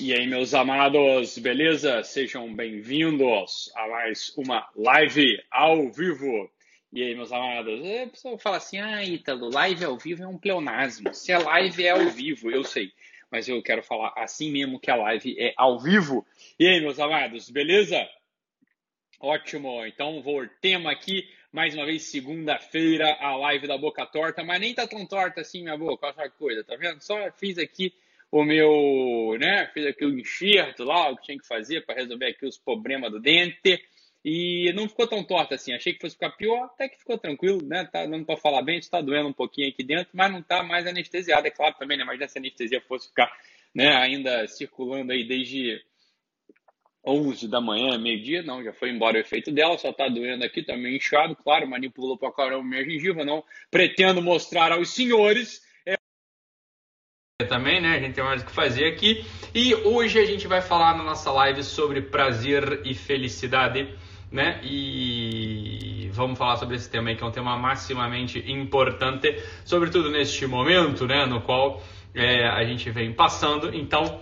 E aí, meus amados, beleza? Sejam bem-vindos a mais uma live ao vivo. E aí, meus amados, a pessoa fala assim: ah, Ítalo, live ao vivo é um pleonasmo. Se a live é ao vivo, eu sei. Mas eu quero falar assim mesmo que a live é ao vivo. E aí, meus amados, beleza? Ótimo. Então, vou tema aqui, mais uma vez, segunda-feira, a live da boca torta, mas nem tá tão torta assim minha boca, olha que coisa, tá vendo? Só fiz aqui o meu, né, fiz aqui o enxerto lá, o que tinha que fazer para resolver aqui os problemas do dente. E não ficou tão torta assim. Achei que fosse ficar pior, até que ficou tranquilo, né? Tá dando para falar bem, está doendo um pouquinho aqui dentro, mas não está mais anestesiado, é claro também, né? Mas se a anestesia fosse ficar, né, ainda circulando aí desde 11 da manhã, meio-dia, não, já foi embora o efeito dela, só está doendo aqui, tá inchado, claro, manipulou para caramba minha gengiva, não pretendo mostrar aos senhores também, né? A gente tem mais o que fazer aqui. E hoje a gente vai falar na nossa live sobre prazer e felicidade, né? E vamos falar sobre esse tema aí, que é um tema maximamente importante, sobretudo neste momento, né? No qual é, a gente vem passando. Então,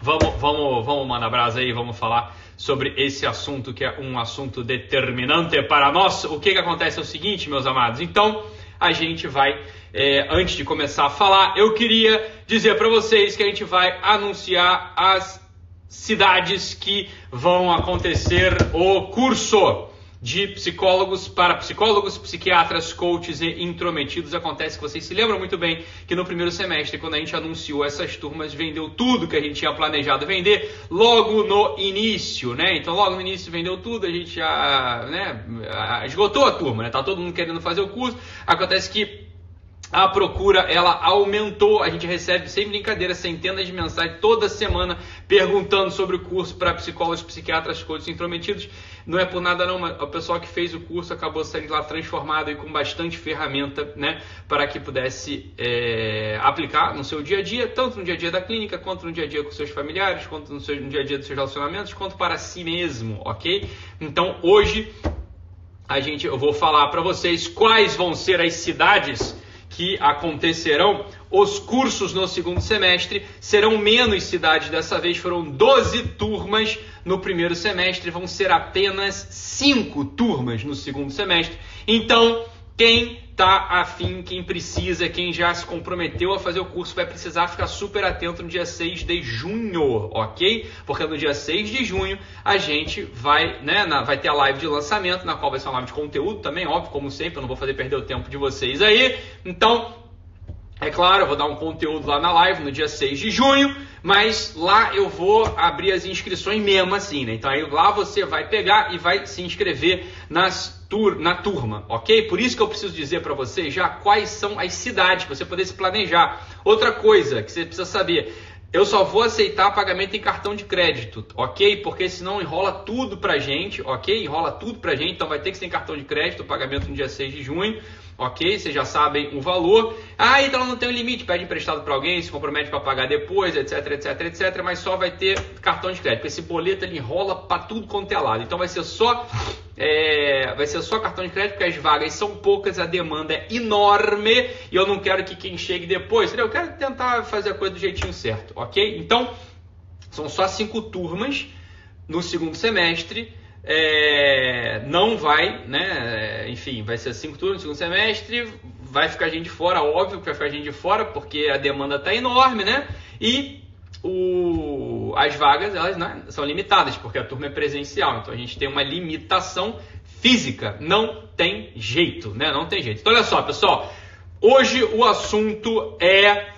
vamos, vamos, vamos mandar brasa aí, vamos falar sobre esse assunto que é um assunto determinante para nós. O que, que acontece é o seguinte, meus amados. Então, a gente vai é, antes de começar a falar, eu queria dizer para vocês que a gente vai anunciar as cidades que vão acontecer o curso de psicólogos para psicólogos, psiquiatras, coaches e intrometidos. Acontece que vocês se lembram muito bem que no primeiro semestre, quando a gente anunciou essas turmas, vendeu tudo que a gente tinha planejado vender logo no início, né? Então, logo no início vendeu tudo, a gente já né, esgotou a turma, né? Tá todo mundo querendo fazer o curso. Acontece que a procura ela aumentou. A gente recebe sem brincadeira centenas de mensagens toda semana perguntando sobre o curso para psicólogos, psiquiatras, coaches intrometidos. Não é por nada não, mas o pessoal que fez o curso acabou saindo lá transformado e com bastante ferramenta, né, para que pudesse é, aplicar no seu dia a dia, tanto no dia a dia da clínica, quanto no dia a dia com seus familiares, quanto no, seu, no dia a dia dos seus relacionamentos, quanto para si mesmo, ok? Então hoje a gente, eu vou falar para vocês quais vão ser as cidades que acontecerão. Os cursos no segundo semestre serão menos cidades, dessa vez foram 12 turmas no primeiro semestre, vão ser apenas 5 turmas no segundo semestre. Então, quem tá afim, quem precisa, quem já se comprometeu a fazer o curso vai precisar ficar super atento no dia 6 de junho, ok? Porque no dia 6 de junho a gente vai, né, na, vai ter a live de lançamento, na qual vai ser uma live de conteúdo também, óbvio, como sempre, eu não vou fazer perder o tempo de vocês aí. Então, é claro, eu vou dar um conteúdo lá na live no dia 6 de junho, mas lá eu vou abrir as inscrições mesmo assim, né? Então aí lá você vai pegar e vai se inscrever nas tur na turma, ok? Por isso que eu preciso dizer para você já quais são as cidades para você poder se planejar. Outra coisa que você precisa saber, eu só vou aceitar pagamento em cartão de crédito, ok? Porque senão enrola tudo pra gente, ok? Enrola tudo pra gente, então vai ter que ser em cartão de crédito, pagamento no dia 6 de junho ok? Vocês já sabem o valor. Ah, então não tem um limite, pede emprestado para alguém, se compromete para pagar depois, etc, etc, etc, mas só vai ter cartão de crédito. Esse boleto ele enrola para tudo quanto é lado. Então vai ser só é, vai ser só cartão de crédito, porque as vagas são poucas, a demanda é enorme e eu não quero que quem chegue depois, entendeu? eu quero tentar fazer a coisa do jeitinho certo, ok? Então, são só cinco turmas no segundo semestre é, não vai, né? Enfim, vai ser cinco turnos no segundo semestre, vai ficar gente de fora, óbvio que vai ficar gente de fora, porque a demanda está enorme, né? E o, as vagas elas né, são limitadas, porque a turma é presencial, então a gente tem uma limitação física, não tem jeito, né? Não tem jeito. Então olha só, pessoal, hoje o assunto é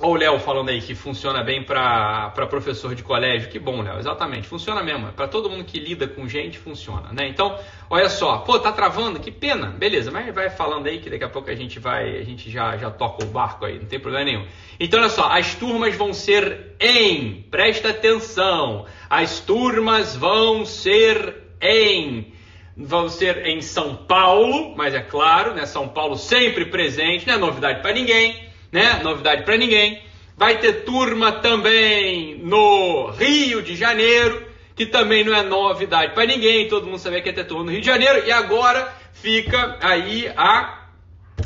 Olha o Léo falando aí que funciona bem para professor de colégio. Que bom, Léo. Exatamente. Funciona mesmo. Para todo mundo que lida com gente, funciona, né? Então, olha só. Pô, tá travando? Que pena. Beleza, mas vai falando aí que daqui a pouco a gente vai, a gente já, já toca o barco aí. Não tem problema nenhum. Então, olha só. As turmas vão ser em. Presta atenção. As turmas vão ser em vão ser em São Paulo, mas é claro, né? São Paulo sempre presente, não é novidade para ninguém né? Novidade para ninguém. Vai ter turma também no Rio de Janeiro, que também não é novidade para ninguém. Todo mundo sabia que ia ter turma no Rio de Janeiro. E agora fica aí a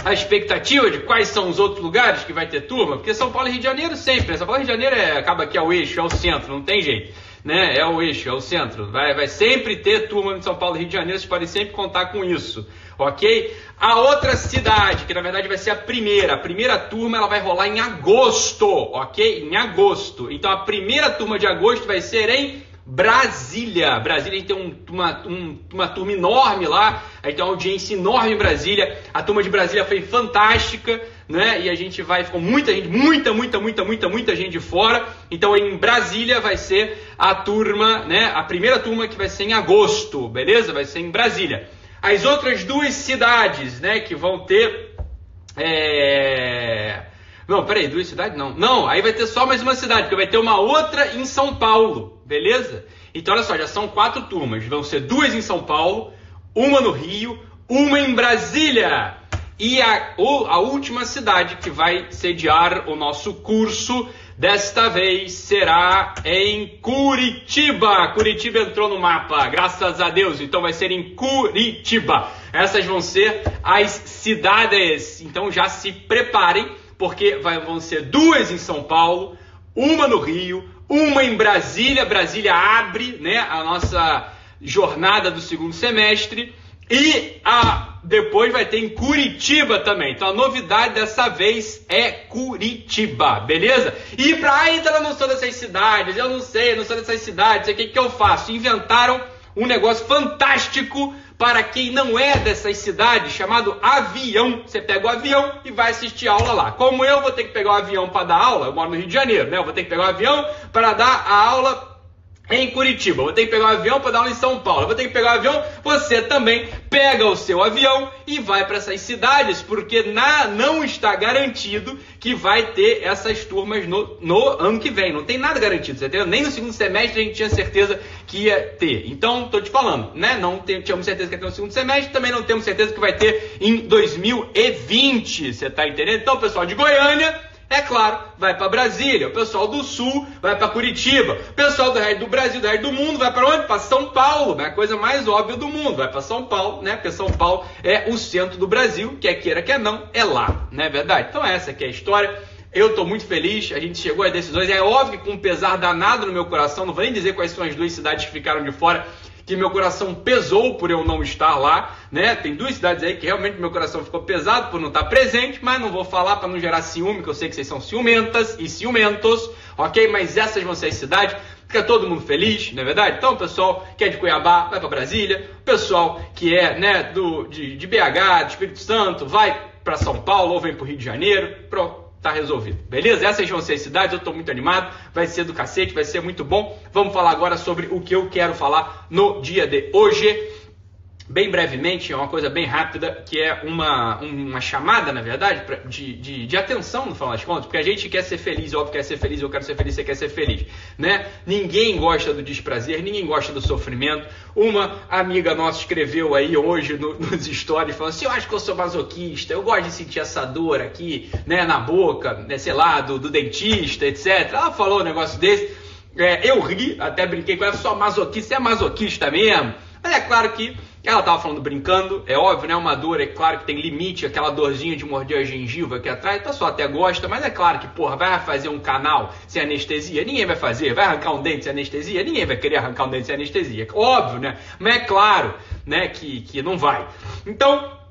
a expectativa de quais são os outros lugares que vai ter turma, porque São Paulo e Rio de Janeiro sempre, São Paulo e Rio de Janeiro é, acaba que é o eixo, é o centro, não tem jeito, né? É o eixo, é o centro, vai, vai sempre ter turma em São Paulo e Rio de Janeiro, vocês podem sempre contar com isso, ok? A outra cidade, que na verdade vai ser a primeira, a primeira turma ela vai rolar em agosto, ok? Em agosto, então a primeira turma de agosto vai ser em Brasília. Brasília a gente tem um, uma, um, uma turma enorme lá, a gente tem uma audiência enorme em Brasília. A turma de Brasília foi fantástica, né? E a gente vai, ficou muita gente, muita, muita, muita, muita, muita gente de fora. Então em Brasília vai ser a turma, né? A primeira turma que vai ser em agosto, beleza? Vai ser em Brasília. As outras duas cidades, né, que vão ter. É não, peraí, duas cidades? Não. Não, aí vai ter só mais uma cidade, porque vai ter uma outra em São Paulo, beleza? Então, olha só, já são quatro turmas. Vão ser duas em São Paulo, uma no Rio, uma em Brasília. E a, a última cidade que vai sediar o nosso curso desta vez será em Curitiba. Curitiba entrou no mapa, graças a Deus. Então vai ser em Curitiba. Essas vão ser as cidades. Então já se preparem porque vão ser duas em São Paulo, uma no Rio, uma em Brasília. Brasília abre né, a nossa jornada do segundo semestre. E a, depois vai ter em Curitiba também. Então a novidade dessa vez é Curitiba, beleza? E para ainda eu não sou dessas cidades, eu não sei, não sou dessas cidades, o que, que eu faço? Inventaram um negócio fantástico para quem não é dessas cidades, chamado avião. Você pega o avião e vai assistir aula lá. Como eu vou ter que pegar o avião para dar aula, eu moro no Rio de Janeiro, né? Eu vou ter que pegar o avião para dar a aula em Curitiba, vou ter que pegar um avião para dar aula em São Paulo, vou ter que pegar um avião, você também pega o seu avião e vai para essas cidades, porque na, não está garantido que vai ter essas turmas no, no ano que vem, não tem nada garantido, você entendeu? Nem no segundo semestre a gente tinha certeza que ia ter, então estou te falando, né? Não tínhamos certeza que ia ter no segundo semestre, também não temos certeza que vai ter em 2020, você está entendendo? Então, pessoal de Goiânia é claro, vai para Brasília. O pessoal do Sul vai para Curitiba. O pessoal do resto do Brasil, do resto do mundo, vai para onde? Para São Paulo. É a coisa mais óbvia do mundo. Vai para São Paulo, né? Porque São Paulo é o centro do Brasil. Quer queira, quer não, é lá. Não é verdade? Então essa é a história. Eu estou muito feliz, a gente chegou às decisões. É óbvio que com um pesar danado no meu coração, não vou nem dizer quais são as duas cidades que ficaram de fora, que meu coração pesou por eu não estar lá, né? Tem duas cidades aí que realmente meu coração ficou pesado por não estar presente, mas não vou falar para não gerar ciúme, que eu sei que vocês são ciumentas e ciumentos, ok? Mas essas vão ser as cidades fica todo mundo feliz, não é verdade? Então, o pessoal que é de Cuiabá vai para Brasília, o pessoal que é né, do, de, de BH, do Espírito Santo, vai para São Paulo ou vem para o Rio de Janeiro, pronto tá resolvido. Beleza? Essas vão ser as cidades, eu estou muito animado, vai ser do cacete, vai ser muito bom. Vamos falar agora sobre o que eu quero falar no dia de hoje bem brevemente, é uma coisa bem rápida, que é uma, uma chamada, na verdade, de, de, de, atenção, no final das contas, porque a gente quer ser feliz, óbvio quer ser feliz, eu quero ser feliz, você quer ser feliz, né? Ninguém gosta do desprazer, ninguém gosta do sofrimento. Uma amiga nossa escreveu aí hoje no, nos stories, falando assim, eu acho que eu sou masoquista, eu gosto de sentir essa dor aqui, né, na boca, né, sei lá, do, do dentista, etc. Ela falou um negócio desse, é, eu ri, até brinquei com ela, sou masoquista, você é masoquista mesmo? Mas é claro que ela estava falando brincando, é óbvio, né? Uma dor, é claro que tem limite, aquela dorzinha de morder a gengiva aqui atrás, o pessoal até gosta, mas é claro que, porra, vai fazer um canal sem anestesia? Ninguém vai fazer. Vai arrancar um dente sem anestesia? Ninguém vai querer arrancar um dente sem anestesia. Óbvio, né? Mas é claro, né, que, que não vai. Então,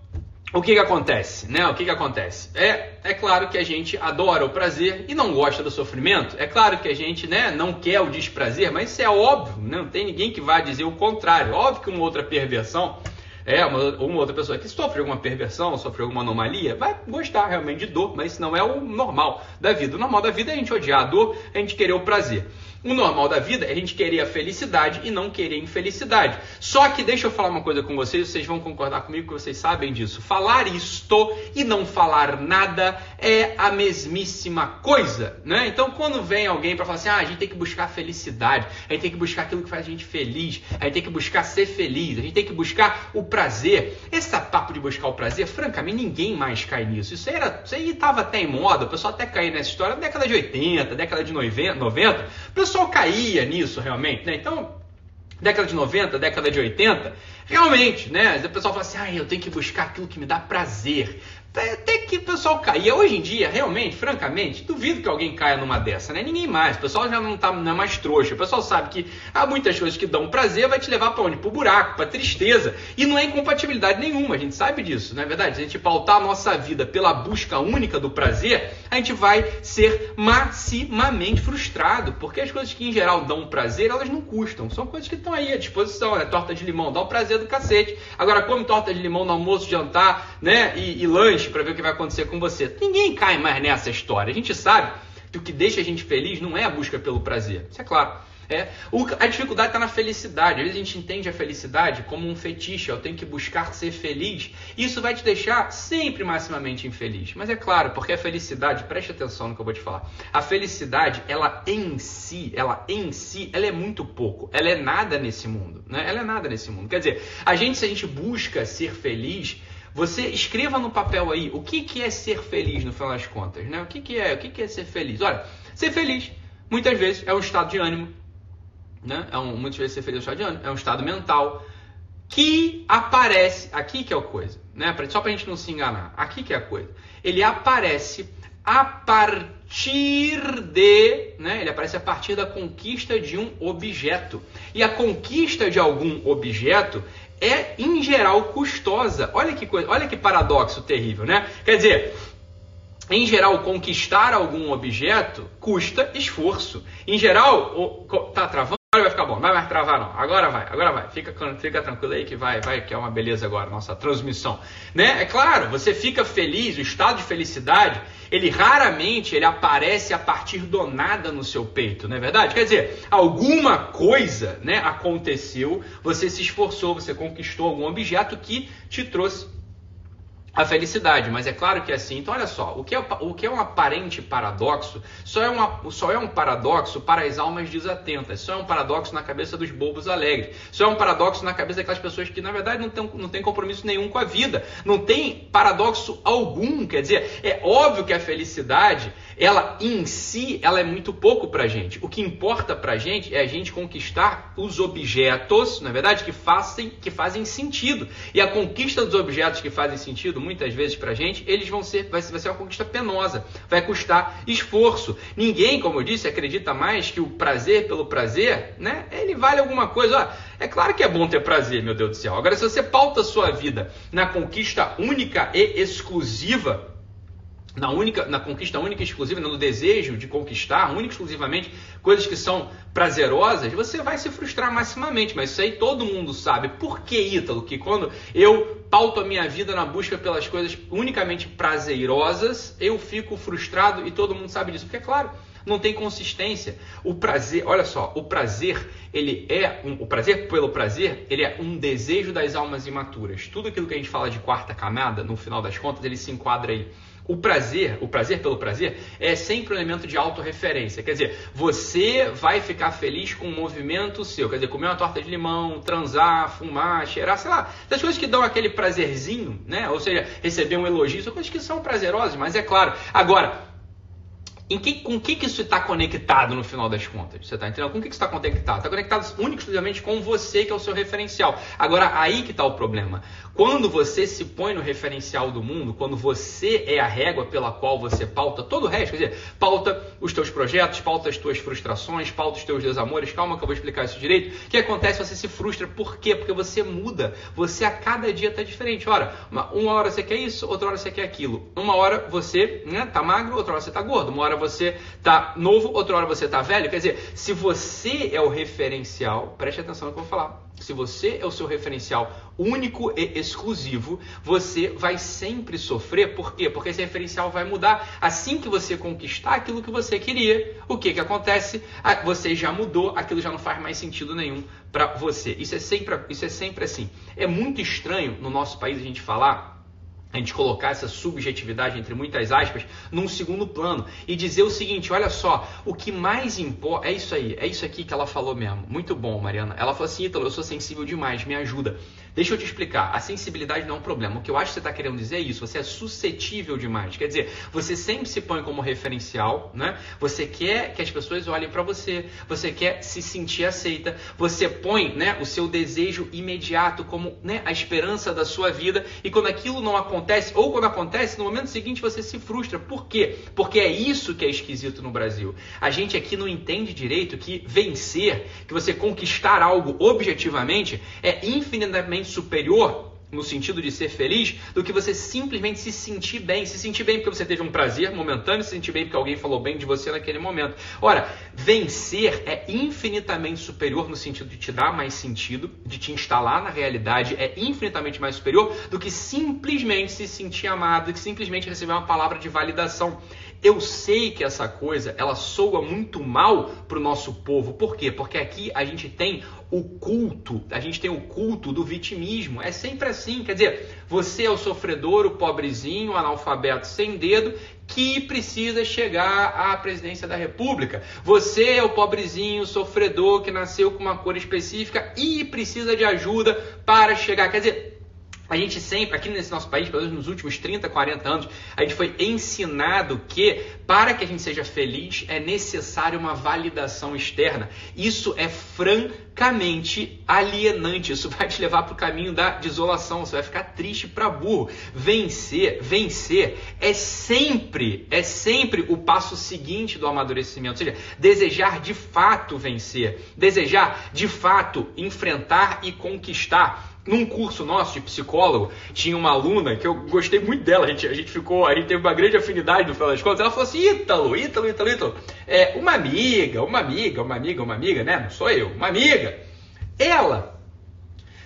o que, que acontece? Né? O que, que acontece? É, é claro que a gente adora o prazer e não gosta do sofrimento. É claro que a gente né, não quer o desprazer, mas isso é óbvio, né? não tem ninguém que vá dizer o contrário. Óbvio que uma outra perversão, é uma, uma outra pessoa que sofre alguma perversão, sofre alguma anomalia, vai gostar realmente de dor, mas isso não é o normal da vida. O normal da vida é a gente odiar a dor, a gente querer o prazer. O normal da vida é a gente querer a felicidade e não querer infelicidade. Só que deixa eu falar uma coisa com vocês, vocês vão concordar comigo que vocês sabem disso. Falar isto e não falar nada é a mesmíssima coisa, né? Então quando vem alguém para falar assim, ah, a gente tem que buscar felicidade, a gente tem que buscar aquilo que faz a gente feliz, a gente tem que buscar ser feliz, a gente tem que buscar o prazer. Esse papo de buscar o prazer, francamente, ninguém mais cai nisso. Isso, era, isso aí estava até em moda, o pessoal até caía nessa história na década de 80, década de 90, 90 pessoal caía nisso realmente, né? Então, década de 90, década de 80, realmente, né? O pessoal fala assim, ah, eu tenho que buscar aquilo que me dá prazer. Até que o pessoal caia. Hoje em dia, realmente, francamente, duvido que alguém caia numa dessa, né? Ninguém mais. O pessoal já não, tá, não é mais trouxa. O pessoal sabe que há muitas coisas que dão prazer, vai te levar para onde? Pro buraco, pra tristeza. E não é incompatibilidade nenhuma, a gente sabe disso, não é verdade? Se a gente pautar a nossa vida pela busca única do prazer, a gente vai ser maximamente frustrado. Porque as coisas que em geral dão prazer, elas não custam. São coisas que estão aí à disposição, né? Torta de limão dá um prazer do cacete. Agora, come torta de limão no almoço, jantar, né? E, e lanche para ver o que vai acontecer com você. Ninguém cai mais nessa história. A gente sabe que o que deixa a gente feliz não é a busca pelo prazer. Isso é claro. É, o, a dificuldade está na felicidade. Às vezes a gente entende a felicidade como um fetiche. Eu tenho que buscar ser feliz. Isso vai te deixar sempre maximamente infeliz. Mas é claro, porque a felicidade, preste atenção no que eu vou te falar. A felicidade, ela em si, ela em si, ela é muito pouco. Ela é nada nesse mundo. Né? Ela é nada nesse mundo. Quer dizer, a gente, se a gente busca ser feliz, você escreva no papel aí o que, que é ser feliz no final das contas, né? O que, que é? O que, que é ser feliz? Olha, ser feliz muitas vezes é um estado de ânimo, né? É um, muitas vezes ser feliz é um estado de ânimo, é um estado mental que aparece aqui que é a coisa, né? Só para a gente não se enganar, aqui que é a coisa. Ele aparece a partir de, né? Ele aparece a partir da conquista de um objeto. E a conquista de algum objeto é, em geral, custosa. Olha que coisa, olha que paradoxo terrível, né? Quer dizer, em geral, conquistar algum objeto custa esforço. Em geral, tá travando? Agora vai ficar bom, não vai mais travar não. Agora vai, agora vai. Fica, fica tranquilo aí que vai, vai, que é uma beleza agora, nossa transmissão. Né? É claro, você fica feliz, o estado de felicidade, ele raramente ele aparece a partir do nada no seu peito, não é verdade? Quer dizer, alguma coisa né, aconteceu, você se esforçou, você conquistou algum objeto que te trouxe a felicidade, mas é claro que é assim. Então, olha só, o que é, o que é um aparente paradoxo só é, uma, só é um paradoxo para as almas desatentas, só é um paradoxo na cabeça dos bobos alegres, só é um paradoxo na cabeça daquelas pessoas que, na verdade, não tem, não tem compromisso nenhum com a vida, não tem paradoxo algum. Quer dizer, é óbvio que a felicidade ela em si, ela é muito pouco para gente. O que importa para gente é a gente conquistar os objetos, na é verdade, que fazem, que fazem sentido. E a conquista dos objetos que fazem sentido, muitas vezes para a gente, eles vão ser, vai, vai ser uma conquista penosa, vai custar esforço. Ninguém, como eu disse, acredita mais que o prazer pelo prazer, né? Ele vale alguma coisa. Ó, é claro que é bom ter prazer, meu Deus do céu. Agora, se você pauta sua vida na conquista única e exclusiva na única, na conquista única e exclusiva, no desejo de conquistar, única e exclusivamente, coisas que são prazerosas, você vai se frustrar maximamente. Mas isso aí todo mundo sabe. Por que, Ítalo? Que quando eu pauto a minha vida na busca pelas coisas unicamente prazerosas, eu fico frustrado e todo mundo sabe disso. Porque, é claro, não tem consistência. O prazer, olha só, o prazer, ele é um, o prazer pelo prazer, ele é um desejo das almas imaturas. Tudo aquilo que a gente fala de quarta camada, no final das contas, ele se enquadra aí. O prazer, o prazer pelo prazer, é sempre um elemento de autorreferência. Quer dizer, você vai ficar feliz com um movimento seu. Quer dizer, comer uma torta de limão, transar, fumar, cheirar, sei lá. Das coisas que dão aquele prazerzinho, né? Ou seja, receber um elogio, são coisas que são prazerosas, mas é claro. Agora, em que, com o que, que isso está conectado no final das contas? Você está entendendo? Com o que, que isso está conectado? Está conectado único exclusivamente com você, que é o seu referencial. Agora, aí que está o problema. Quando você se põe no referencial do mundo, quando você é a régua pela qual você pauta todo o resto, quer dizer, pauta os teus projetos, pauta as tuas frustrações, pauta os teus desamores, calma que eu vou explicar isso direito. O que acontece? Você se frustra. Por quê? Porque você muda. Você a cada dia está diferente. Ora, uma, uma, hora você quer isso, outra hora você quer aquilo. Uma hora você né, tá magro, outra hora você tá gordo. Uma hora você tá novo, outra hora você tá velho. Quer dizer, se você é o referencial, preste atenção no que eu vou falar se você é o seu referencial único e exclusivo, você vai sempre sofrer. Por quê? Porque esse referencial vai mudar. Assim que você conquistar aquilo que você queria, o que, que acontece? Ah, você já mudou, aquilo já não faz mais sentido nenhum para você. Isso é, sempre, isso é sempre assim. É muito estranho no nosso país a gente falar a gente colocar essa subjetividade entre muitas aspas num segundo plano e dizer o seguinte, olha só, o que mais importa é isso aí, é isso aqui que ela falou mesmo. Muito bom, Mariana. Ela falou assim, Ítalo, eu sou sensível demais, me ajuda. Deixa eu te explicar, a sensibilidade não é um problema. O que eu acho que você está querendo dizer é isso, você é suscetível demais. Quer dizer, você sempre se põe como referencial, né? Você quer que as pessoas olhem para você, você quer se sentir aceita, você põe né, o seu desejo imediato como né, a esperança da sua vida e quando aquilo não acontece, ou quando acontece, no momento seguinte você se frustra. Por quê? Porque é isso que é esquisito no Brasil. A gente aqui não entende direito que vencer, que você conquistar algo objetivamente, é infinitamente superior no sentido de ser feliz, do que você simplesmente se sentir bem. Se sentir bem porque você teve um prazer momentâneo, se sentir bem porque alguém falou bem de você naquele momento. Ora, vencer é infinitamente superior no sentido de te dar mais sentido, de te instalar na realidade, é infinitamente mais superior do que simplesmente se sentir amado, do que simplesmente receber uma palavra de validação. Eu sei que essa coisa ela soa muito mal para o nosso povo. Por quê? Porque aqui a gente tem o culto, a gente tem o culto do vitimismo. É sempre assim. Quer dizer, você é o sofredor, o pobrezinho, o analfabeto sem dedo, que precisa chegar à presidência da República. Você é o pobrezinho, sofredor que nasceu com uma cor específica e precisa de ajuda para chegar. Quer dizer, a gente sempre, aqui nesse nosso país, pelo menos nos últimos 30, 40 anos, a gente foi ensinado que para que a gente seja feliz é necessário uma validação externa. Isso é francamente alienante. Isso vai te levar para o caminho da desolação. Você vai ficar triste para burro. Vencer, vencer é sempre, é sempre o passo seguinte do amadurecimento. Ou seja, desejar de fato vencer, desejar de fato enfrentar e conquistar. Num curso nosso de psicólogo, tinha uma aluna que eu gostei muito dela, a gente, a gente ficou, a gente teve uma grande afinidade no final das contas. Ela falou assim: Ítalo, Ítalo, Ítalo, Ítalo, é, uma amiga, uma amiga, uma amiga, uma amiga, né? Não sou eu, uma amiga. Ela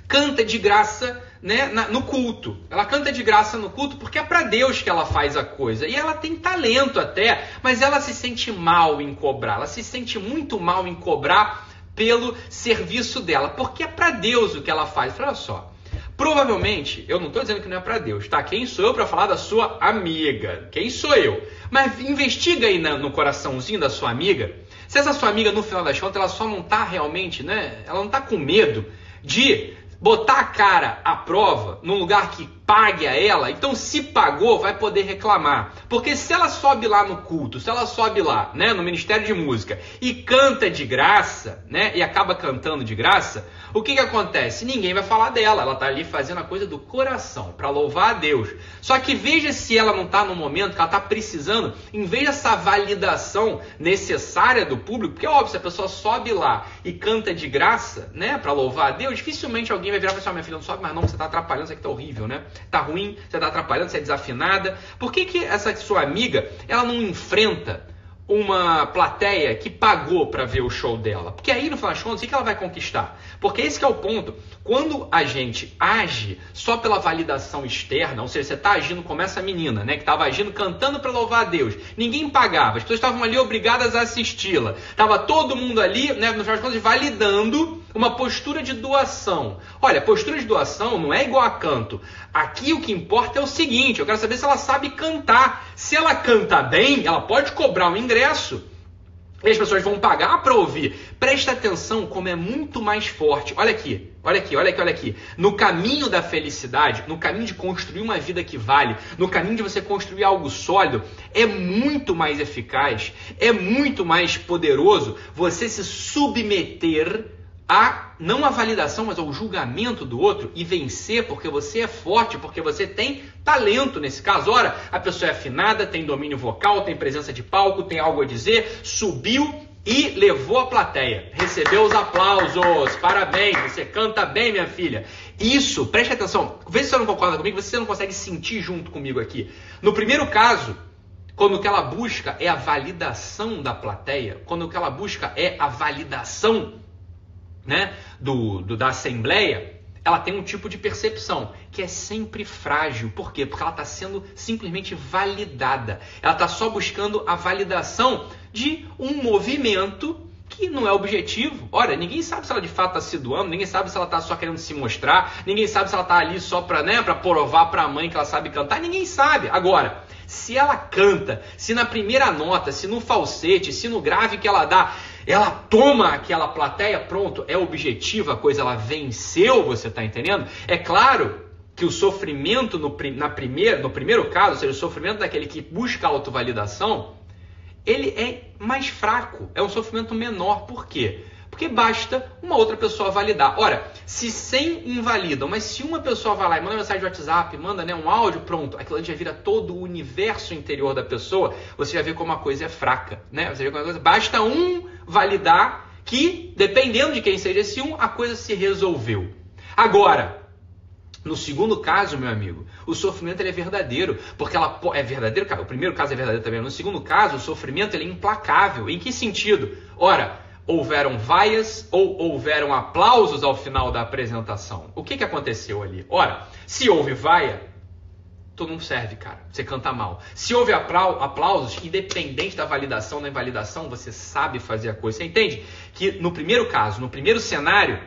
canta de graça né, na, no culto. Ela canta de graça no culto porque é para Deus que ela faz a coisa. E ela tem talento até, mas ela se sente mal em cobrar. Ela se sente muito mal em cobrar pelo serviço dela, porque é para Deus o que ela faz. Olha só, provavelmente, eu não estou dizendo que não é para Deus, tá? Quem sou eu para falar da sua amiga? Quem sou eu? Mas investiga aí no coraçãozinho da sua amiga. Se essa sua amiga, no final das contas, ela só não está realmente, né? Ela não está com medo de botar a cara à prova num lugar que pague a ela, então se pagou, vai poder reclamar. Porque se ela sobe lá no culto, se ela sobe lá, né, no Ministério de Música e canta de graça, né, e acaba cantando de graça, o que que acontece? Ninguém vai falar dela, ela tá ali fazendo a coisa do coração, para louvar a Deus. Só que veja se ela não tá no momento que ela tá precisando, em vez dessa validação necessária do público, porque é óbvio, se a pessoa sobe lá e canta de graça, né, para louvar a Deus, dificilmente alguém vai virar e falar assim, oh, minha filha, não sobe mais não, você tá atrapalhando, isso aqui tá horrível, né? Tá ruim, você está atrapalhando, você é desafinada. Por que, que essa sua amiga ela não enfrenta uma plateia que pagou para ver o show dela? Porque aí, no final das contas, o que ela vai conquistar? Porque esse é o ponto. Quando a gente age só pela validação externa, ou seja, você está agindo como essa menina, né, que estava agindo cantando para louvar a Deus, ninguém pagava, as pessoas estavam ali obrigadas a assisti-la, estava todo mundo ali, né, no final das contas, validando uma postura de doação. Olha, postura de doação não é igual a canto. Aqui o que importa é o seguinte: eu quero saber se ela sabe cantar. Se ela canta bem, ela pode cobrar um ingresso. E as pessoas vão pagar para ouvir. Presta atenção como é muito mais forte. Olha aqui, olha aqui, olha aqui, olha aqui. No caminho da felicidade, no caminho de construir uma vida que vale, no caminho de você construir algo sólido, é muito mais eficaz, é muito mais poderoso você se submeter a não a validação, mas ao julgamento do outro e vencer porque você é forte, porque você tem talento nesse caso. Ora, a pessoa é afinada, tem domínio vocal, tem presença de palco, tem algo a dizer, subiu e levou a plateia, recebeu os aplausos, parabéns, você canta bem, minha filha. Isso, preste atenção, vê se você não concorda comigo, vê se você não consegue sentir junto comigo aqui. No primeiro caso, quando o que ela busca é a validação da plateia, quando o que ela busca é a validação né, do, do, da Assembleia, ela tem um tipo de percepção que é sempre frágil. Por quê? Porque ela está sendo simplesmente validada. Ela está só buscando a validação de um movimento que não é objetivo. Olha, ninguém sabe se ela de fato está se doando, ninguém sabe se ela está só querendo se mostrar, ninguém sabe se ela está ali só para né, provar para a mãe que ela sabe cantar, ninguém sabe. Agora, se ela canta, se na primeira nota, se no falsete, se no grave que ela dá, ela toma aquela plateia, pronto, é objetivo, a coisa ela venceu, você está entendendo? É claro que o sofrimento no, na primeira, no primeiro caso, ou seja, o sofrimento daquele que busca autovalidação, ele é mais fraco, é um sofrimento menor. Por quê? Porque basta uma outra pessoa validar. Ora, se 100 invalidam, mas se uma pessoa vai lá e manda mensagem de WhatsApp, manda né, um áudio, pronto, aquilo já vira todo o universo interior da pessoa, você já vê como a coisa é fraca. Né? Você vê como a coisa... Basta um validar que, dependendo de quem seja esse um, a coisa se resolveu. Agora, no segundo caso, meu amigo, o sofrimento ele é verdadeiro, porque ela é verdadeiro. O primeiro caso é verdadeiro também. No segundo caso, o sofrimento ele é implacável. Em que sentido? Ora, houveram vaias ou houveram aplausos ao final da apresentação. O que, que aconteceu ali? Ora, se houve vaia, tu não serve, cara. Você canta mal. Se houve aplausos, independente da validação da invalidação, você sabe fazer a coisa. Você entende que no primeiro caso, no primeiro cenário,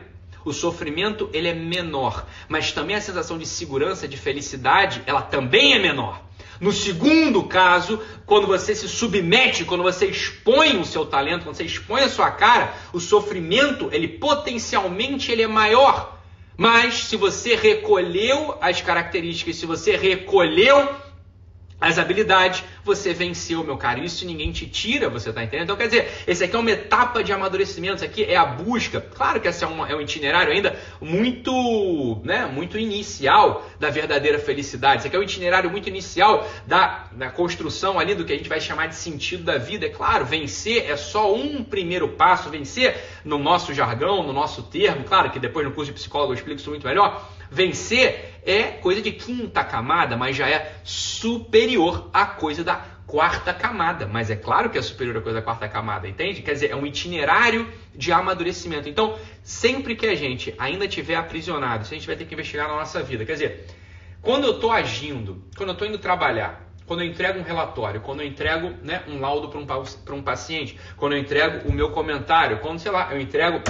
o sofrimento ele é menor, mas também a sensação de segurança, de felicidade, ela também é menor. No segundo caso, quando você se submete, quando você expõe o seu talento, quando você expõe a sua cara, o sofrimento, ele potencialmente ele é maior. Mas se você recolheu as características, se você recolheu as habilidades, você venceu, meu cara. Isso ninguém te tira, você tá entendendo? Então, quer dizer, esse aqui é uma etapa de amadurecimento, isso aqui é a busca. Claro que esse é, um é um itinerário ainda muito, né, muito inicial da verdadeira felicidade. Isso aqui é um itinerário muito inicial da, da construção ali do que a gente vai chamar de sentido da vida. É claro, vencer é só um primeiro passo. Vencer, no nosso jargão, no nosso termo, claro que depois no curso de psicólogo eu explico isso muito melhor Vencer é coisa de quinta camada, mas já é superior à coisa da quarta camada. Mas é claro que é superior à coisa da quarta camada, entende? Quer dizer, é um itinerário de amadurecimento. Então, sempre que a gente ainda tiver aprisionado, isso a gente vai ter que investigar na nossa vida. Quer dizer, quando eu estou agindo, quando eu estou indo trabalhar, quando eu entrego um relatório, quando eu entrego né, um laudo para um, um paciente, quando eu entrego o meu comentário, quando, sei lá, eu entrego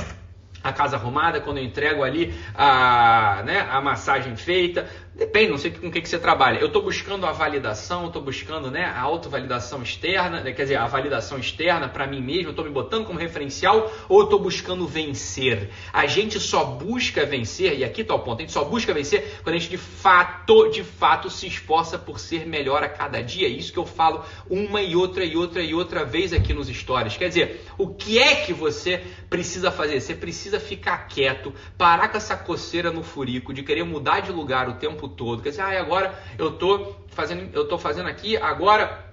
a casa arrumada, quando eu entrego ali a, né, a massagem feita, Depende, não sei com o que, que você trabalha. Eu estou buscando a validação, estou buscando né, a autovalidação externa, né, quer dizer, a validação externa para mim mesmo, estou me botando como referencial ou estou buscando vencer? A gente só busca vencer, e aqui está o ponto, a gente só busca vencer quando a gente de fato, de fato se esforça por ser melhor a cada dia. É isso que eu falo uma e outra e outra e outra vez aqui nos stories. Quer dizer, o que é que você precisa fazer? Você precisa ficar quieto, parar com essa coceira no furico, de querer mudar de lugar o tempo todo. Quer dizer, ah, agora eu tô fazendo, eu tô fazendo aqui agora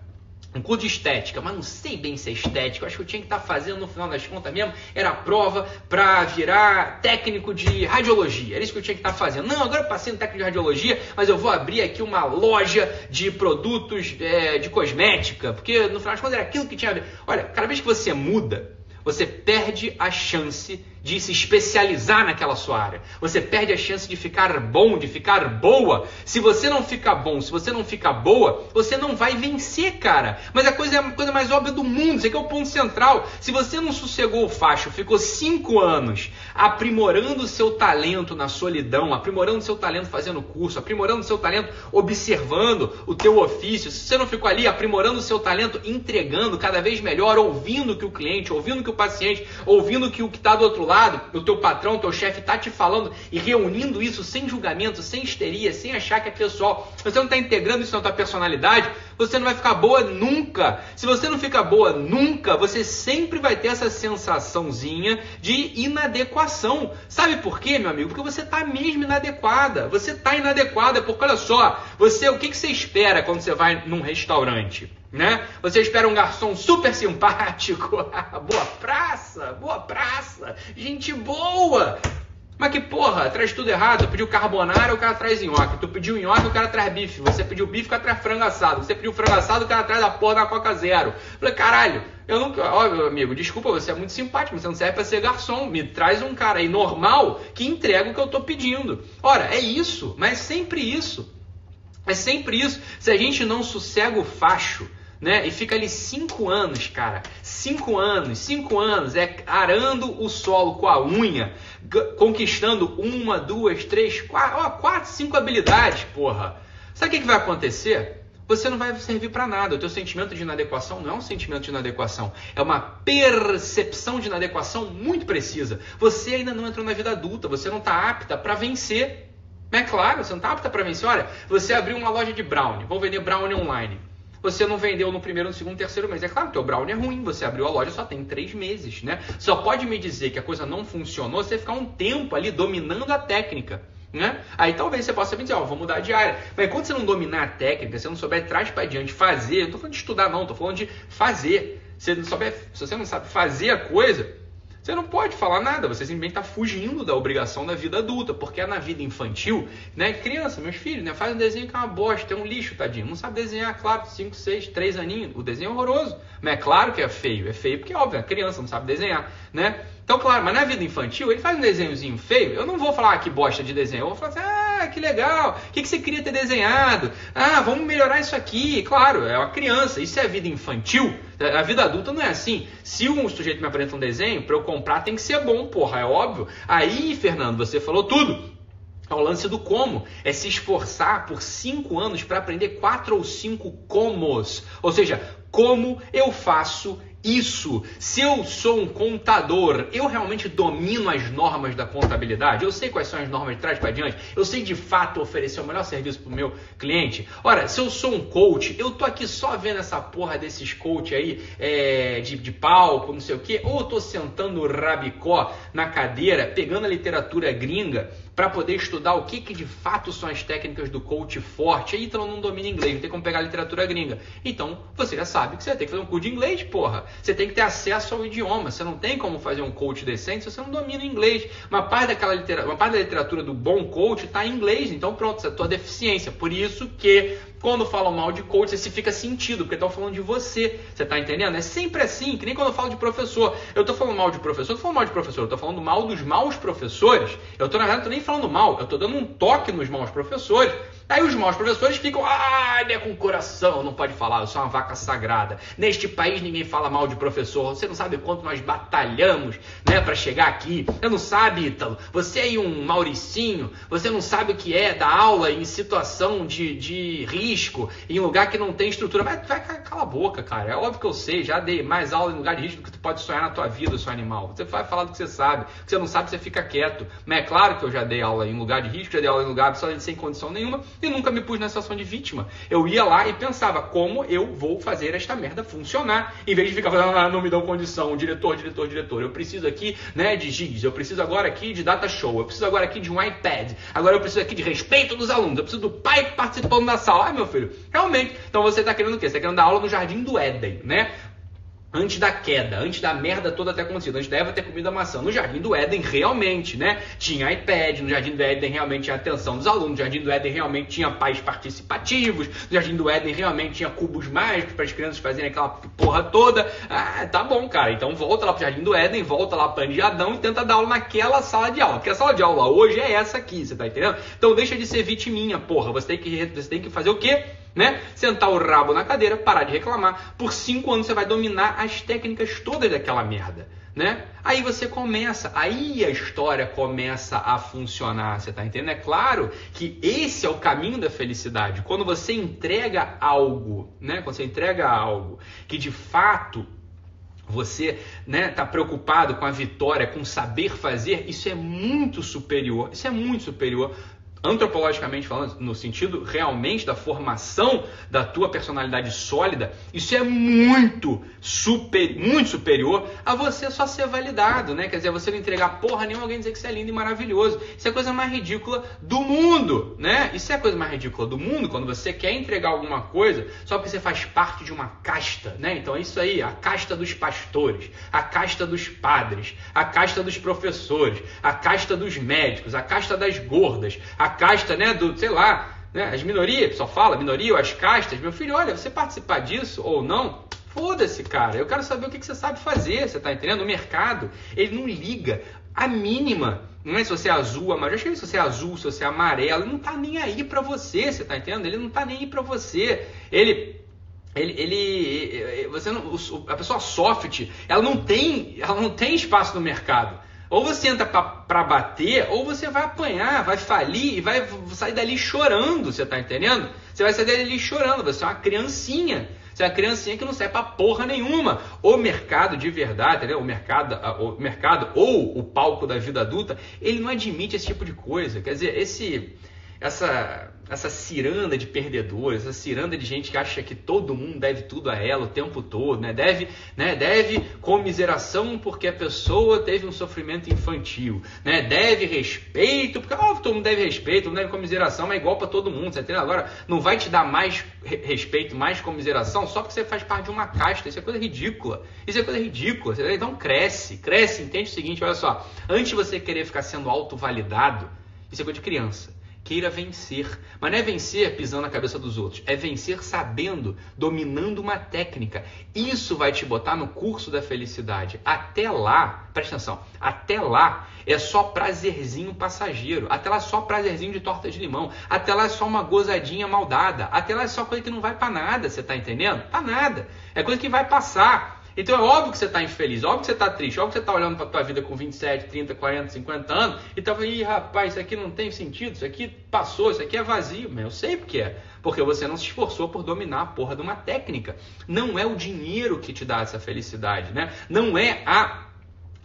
um curso de estética, mas não sei bem se é estética. Acho que eu tinha que estar tá fazendo no final das contas mesmo. Era prova para virar técnico de radiologia. Era isso que eu tinha que estar tá fazendo. Não, agora eu passei no técnico de radiologia, mas eu vou abrir aqui uma loja de produtos é, de cosmética, porque no final das contas era aquilo que tinha a ver. Olha, cada vez que você muda, você perde a chance de se especializar naquela sua área. Você perde a chance de ficar bom, de ficar boa. Se você não ficar bom, se você não ficar boa, você não vai vencer, cara. Mas a coisa é a coisa mais óbvia do mundo. Isso aqui é o ponto central. Se você não sossegou o facho, ficou cinco anos aprimorando o seu talento na solidão, aprimorando o seu talento fazendo curso, aprimorando o seu talento observando o teu ofício, se você não ficou ali aprimorando o seu talento entregando cada vez melhor, ouvindo que o cliente, ouvindo que o paciente, ouvindo que o que está do outro lado lado, o teu patrão, o teu chefe está te falando e reunindo isso sem julgamento, sem histeria, sem achar que é pessoal. Você não está integrando isso na tua personalidade, você não vai ficar boa nunca. Se você não fica boa nunca, você sempre vai ter essa sensaçãozinha de inadequação. Sabe por quê, meu amigo? Porque você está mesmo inadequada. Você está inadequada, porque olha só, você o que, que você espera quando você vai num restaurante? Né? Você espera um garçom super simpático, boa praça, boa praça, gente boa. Mas que porra, traz tudo errado. Pediu carbonara, o cara traz nhoque. Tu pediu nhoque, o cara traz bife. Você pediu bife, o cara traz frango assado. Você pediu frango assado, o cara traz a porra da Coca Zero. Falei, caralho, eu não. Ó, meu amigo, desculpa, você é muito simpático, mas você não serve pra ser garçom. Me traz um cara aí normal que entrega o que eu tô pedindo. Ora, é isso, mas é sempre isso. É sempre isso. Se a gente não sossega o facho, né? E fica ali cinco anos, cara. Cinco anos, cinco anos, é arando o solo com a unha, conquistando uma, duas, três, quatro, ó, quatro cinco habilidades, porra. Sabe o que, que vai acontecer? Você não vai servir para nada. O teu sentimento de inadequação não é um sentimento de inadequação, é uma percepção de inadequação muito precisa. Você ainda não entrou na vida adulta, você não está apta para vencer. É claro, você não está apta para vencer. Olha, você abriu uma loja de brownie, vou vender brownie online. você não vendeu no primeiro, no segundo, terceiro mês. É claro que o brownie é ruim, você abriu a loja só tem três meses, né? Só pode me dizer que a coisa não funcionou você ficar um tempo ali dominando a técnica. Né? Aí talvez você possa me dizer, ó, vou mudar de área. Mas quando você não dominar a técnica, você não souber trás para diante fazer, não tô falando de estudar não, tô falando de fazer. Você não souber, se você não sabe fazer a coisa, você não pode falar nada, você simplesmente está fugindo da obrigação da vida adulta, porque é na vida infantil, né? Criança, meus filhos, né? Faz um desenho que é uma bosta, é um lixo, tadinho. Não sabe desenhar, claro, 5, 6, 3 aninhos. O desenho é horroroso. Mas é claro que é feio. É feio porque, óbvio, a criança não sabe desenhar, né? Então, claro, mas na vida infantil, ele faz um desenhozinho feio. Eu não vou falar ah, que bosta de desenho. Eu vou falar assim, ah, que legal. O que, que você queria ter desenhado? Ah, vamos melhorar isso aqui. Claro, é uma criança. Isso é vida infantil. A vida adulta não é assim. Se um sujeito me apresenta um desenho, para eu comprar tem que ser bom, porra, é óbvio. Aí, Fernando, você falou tudo. É o lance do como. É se esforçar por cinco anos para aprender quatro ou cinco comos. Ou seja, como eu faço isso. Se eu sou um contador, eu realmente domino as normas da contabilidade? Eu sei quais são as normas de trás para diante? Eu sei de fato oferecer o melhor serviço para o meu cliente? Ora, se eu sou um coach, eu tô aqui só vendo essa porra desses coach aí é, de, de palco, não sei o quê, ou eu tô sentando rabicó na cadeira, pegando a literatura gringa para poder estudar o que, que de fato são as técnicas do coach forte. Aí então não domina inglês, não tem como pegar literatura gringa. Então você já sabe que você ter que fazer um curso de inglês, porra. Você tem que ter acesso ao idioma. Você não tem como fazer um coach decente se você não domina inglês. Uma parte, daquela literatura, uma parte da literatura do bom coach está em inglês. Então pronto, essa é a tua deficiência. Por isso que quando falam mal de coach, você fica sentido, porque estão falando de você. Você está entendendo? É sempre assim, que nem quando eu falo de professor. Eu estou falando mal de professor, eu tô falando mal de professor, eu estou falando mal dos maus professores. Eu estou, na verdade, nem falando mal, eu estou dando um toque nos maus professores Aí os maus professores ficam, ah, ele é com coração, não pode falar, eu sou uma vaca sagrada. Neste país ninguém fala mal de professor. Você não sabe quanto nós batalhamos, né, para chegar aqui. Você não sabe, Ítalo. Você é um Mauricinho, você não sabe o que é dar aula em situação de, de risco, em lugar que não tem estrutura. Vai, vai cala a boca, cara. É óbvio que eu sei, já dei mais aula em lugar de risco do que tu pode sonhar na tua vida, seu animal. Você vai falar do que você sabe. O que você não sabe, você fica quieto. Mas é claro que eu já dei aula em lugar de risco, já dei aula em lugar absolutamente sem condição nenhuma e nunca me pus na situação de vítima. Eu ia lá e pensava, como eu vou fazer esta merda funcionar? Em vez de ficar falando, ah, não me dão condição, diretor, diretor, diretor. Eu preciso aqui né, de gigs, eu preciso agora aqui de data show, eu preciso agora aqui de um iPad, agora eu preciso aqui de respeito dos alunos, eu preciso do pai participando da sala. Ah, meu filho, realmente. Então você está querendo o quê? Você está querendo dar aula no Jardim do Éden, né? Antes da queda, antes da merda toda ter acontecido, antes da Eva ter comido a maçã. No Jardim do Éden, realmente, né? Tinha iPad, no Jardim do Éden realmente tinha atenção dos alunos, no Jardim do Éden realmente tinha pais participativos, no Jardim do Éden realmente tinha cubos mágicos para as crianças fazerem aquela porra toda. Ah, tá bom, cara. Então volta lá pro Jardim do Éden, volta lá para de Adão e tenta dar aula naquela sala de aula. Porque a sala de aula hoje é essa aqui, você tá entendendo? Então deixa de ser vitiminha, porra. Você tem que, você tem que fazer o quê? Né? Sentar o rabo na cadeira, parar de reclamar. Por cinco anos você vai dominar as técnicas todas daquela merda, né? Aí você começa, aí a história começa a funcionar, você tá entendendo? É claro que esse é o caminho da felicidade. Quando você entrega algo, né? Quando você entrega algo que de fato você né, tá preocupado com a vitória, com saber fazer, isso é muito superior. Isso é muito superior antropologicamente falando, no sentido realmente da formação da tua personalidade sólida, isso é muito super, muito superior a você só ser validado, né? Quer dizer, você não entregar porra nenhuma, alguém dizer que você é lindo e maravilhoso. Isso é a coisa mais ridícula do mundo, né? Isso é a coisa mais ridícula do mundo quando você quer entregar alguma coisa só porque você faz parte de uma casta, né? Então é isso aí, a casta dos pastores, a casta dos padres, a casta dos professores, a casta dos médicos, a casta das gordas, a casta, né, do, sei lá, né, as minorias, só fala minoria ou as castas. Meu filho, olha, você participar disso ou não, foda-se, cara. Eu quero saber o que, que você sabe fazer, você tá entendendo? O mercado, ele não liga a mínima. Não é se você é azul, amarelo. Eu se você é azul, se você é amarelo. Ele não tá nem aí pra você, você tá entendendo? Ele não tá nem aí pra você. Ele ele, ele, você não, a pessoa soft, ela não tem, ela não tem espaço no mercado. Ou você entra para bater, ou você vai apanhar, vai falir e vai sair dali chorando, você tá entendendo? Você vai sair dali chorando, você é uma criancinha. Você é uma criancinha que não serve pra porra nenhuma. O mercado de verdade, entendeu? O mercado, o mercado ou o palco da vida adulta, ele não admite esse tipo de coisa. Quer dizer, esse essa essa ciranda de perdedores, essa ciranda de gente que acha que todo mundo deve tudo a ela o tempo todo, né? Deve, né? Deve comiseração porque a pessoa teve um sofrimento infantil, né? Deve respeito, porque óbvio, todo mundo deve respeito, todo mundo deve comiseração, é igual para todo mundo, você entendeu? Agora, não vai te dar mais respeito, mais comiseração só porque você faz parte de uma casta, isso é coisa ridícula. Isso é coisa ridícula. Então cresce, cresce, entende o seguinte, olha só, antes de você querer ficar sendo autovalidado, isso é coisa de criança queira vencer. Mas não é vencer pisando na cabeça dos outros, é vencer sabendo, dominando uma técnica. Isso vai te botar no curso da felicidade. Até lá, presta atenção, até lá é só prazerzinho passageiro. Até lá é só prazerzinho de torta de limão. Até lá é só uma gozadinha maldada. Até lá é só coisa que não vai para nada, você tá entendendo? Para nada. É coisa que vai passar. Então é óbvio que você está infeliz, óbvio que você está triste, óbvio que você está olhando para a tua vida com 27, 30, 40, 50 anos e tá falando, ih, rapaz, isso aqui não tem sentido, isso aqui passou, isso aqui é vazio. Mas eu sei porque é. Porque você não se esforçou por dominar a porra de uma técnica. Não é o dinheiro que te dá essa felicidade, né? Não é a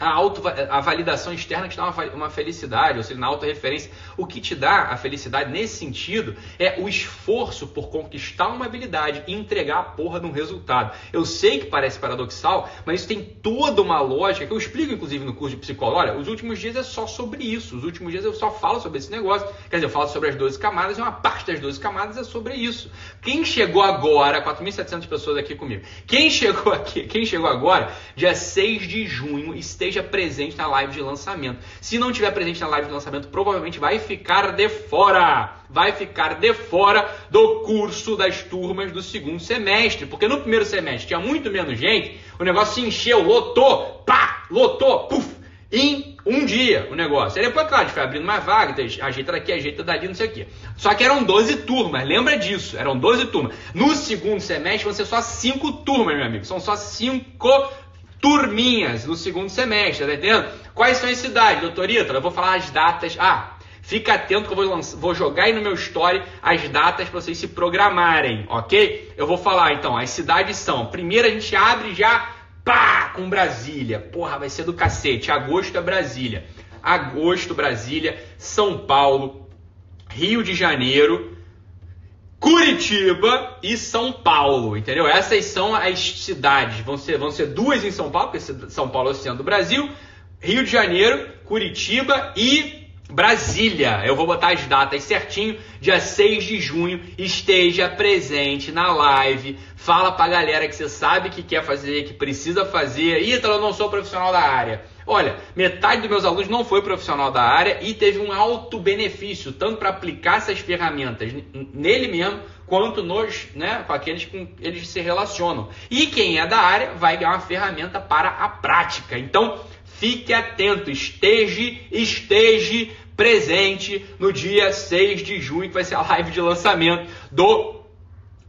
a, auto, a validação externa te dá uma, uma felicidade, ou seja, na autorreferência. O que te dá a felicidade nesse sentido é o esforço por conquistar uma habilidade e entregar a porra de um resultado. Eu sei que parece paradoxal, mas isso tem toda uma lógica que eu explico, inclusive, no curso de psicologia. Olha, os últimos dias é só sobre isso. Os últimos dias eu só falo sobre esse negócio. Quer dizer, eu falo sobre as 12 camadas e uma parte das 12 camadas é sobre isso. Quem chegou agora, 4.700 pessoas aqui comigo, quem chegou aqui, quem chegou agora, dia 6 de junho, esteja esteja presente na live de lançamento. Se não estiver presente na live de lançamento, provavelmente vai ficar de fora. Vai ficar de fora do curso das turmas do segundo semestre. Porque no primeiro semestre tinha muito menos gente, o negócio se encheu, lotou, pá, lotou, puf, em um dia o negócio. Aí depois, claro, a gente foi abrindo mais vaga, então ajeita daqui, ajeita dali, não sei o quê. Só que eram 12 turmas, lembra disso? Eram 12 turmas. No segundo semestre vão ser só 5 turmas, meu amigo. São só 5 turminhas no segundo semestre, tá entendendo? Quais são as cidades, doutor Ítalo? Eu vou falar as datas. Ah, fica atento que eu vou, lançar, vou jogar aí no meu story as datas para vocês se programarem, ok? Eu vou falar então, as cidades são. Primeiro a gente abre já, pá, com Brasília. Porra, vai ser do cacete. Agosto é Brasília. Agosto, Brasília, São Paulo, Rio de Janeiro, Curitiba e São Paulo, entendeu? Essas são as cidades. Vão ser, vão ser duas em São Paulo, porque São Paulo é o centro do Brasil. Rio de Janeiro, Curitiba e Brasília. Eu vou botar as datas certinho. Dia 6 de junho, esteja presente na live. Fala pra galera que você sabe que quer fazer, que precisa fazer. Ítalo, eu não sou profissional da área. Olha, metade dos meus alunos não foi profissional da área e teve um alto benefício, tanto para aplicar essas ferramentas nele mesmo, quanto nos, né, com aqueles com eles se relacionam. E quem é da área vai ganhar uma ferramenta para a prática. Então, fique atento, esteja, esteja presente no dia 6 de junho, que vai ser a live de lançamento do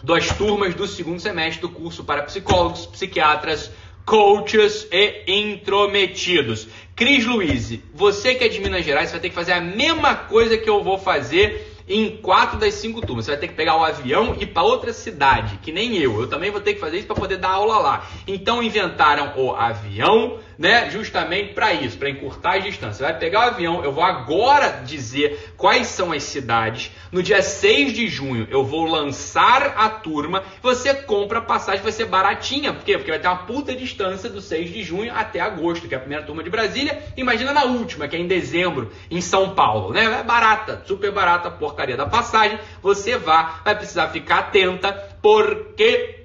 das turmas do segundo semestre do curso para psicólogos, psiquiatras, coaches e intrometidos. Cris Luiz, você que é de Minas Gerais, vai ter que fazer a mesma coisa que eu vou fazer em quatro das cinco turmas. Você vai ter que pegar o avião e ir para outra cidade, que nem eu. Eu também vou ter que fazer isso para poder dar aula lá. Então inventaram o avião, né? Justamente para isso, para encurtar as distâncias. Você vai pegar o avião, eu vou agora dizer quais são as cidades. No dia 6 de junho eu vou lançar a turma. Você compra a passagem, vai ser baratinha. Por quê? Porque vai ter uma puta distância do 6 de junho até agosto, que é a primeira turma de Brasília. Imagina na última, que é em dezembro, em São Paulo, né? É barata, super barata a porcaria da passagem. Você vá, vai precisar ficar atenta, porque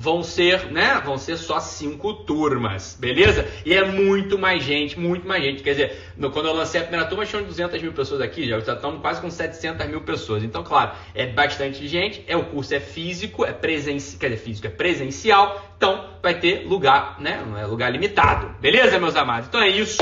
vão ser, né? Vão ser só cinco turmas, beleza? E é muito mais gente, muito mais gente. Quer dizer, no, quando eu lancei a primeira turma, tinham 200 mil pessoas aqui, já estamos quase com 700 mil pessoas. Então, claro, é bastante gente. É o curso é físico, é presencial, quer dizer, físico é presencial. Então, vai ter lugar, né? Não é lugar limitado, beleza, meus amados? Então é isso.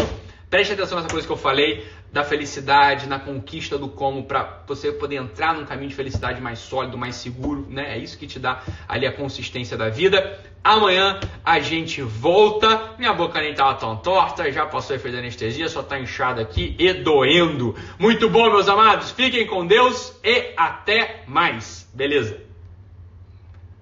Preste atenção nessa coisa que eu falei da felicidade, na conquista do como para você poder entrar num caminho de felicidade mais sólido, mais seguro, né? É isso que te dá ali a consistência da vida. Amanhã a gente volta. Minha boca nem tava tão torta, já passou efeito de anestesia, só tá inchada aqui e doendo. Muito bom, meus amados. Fiquem com Deus e até mais. Beleza?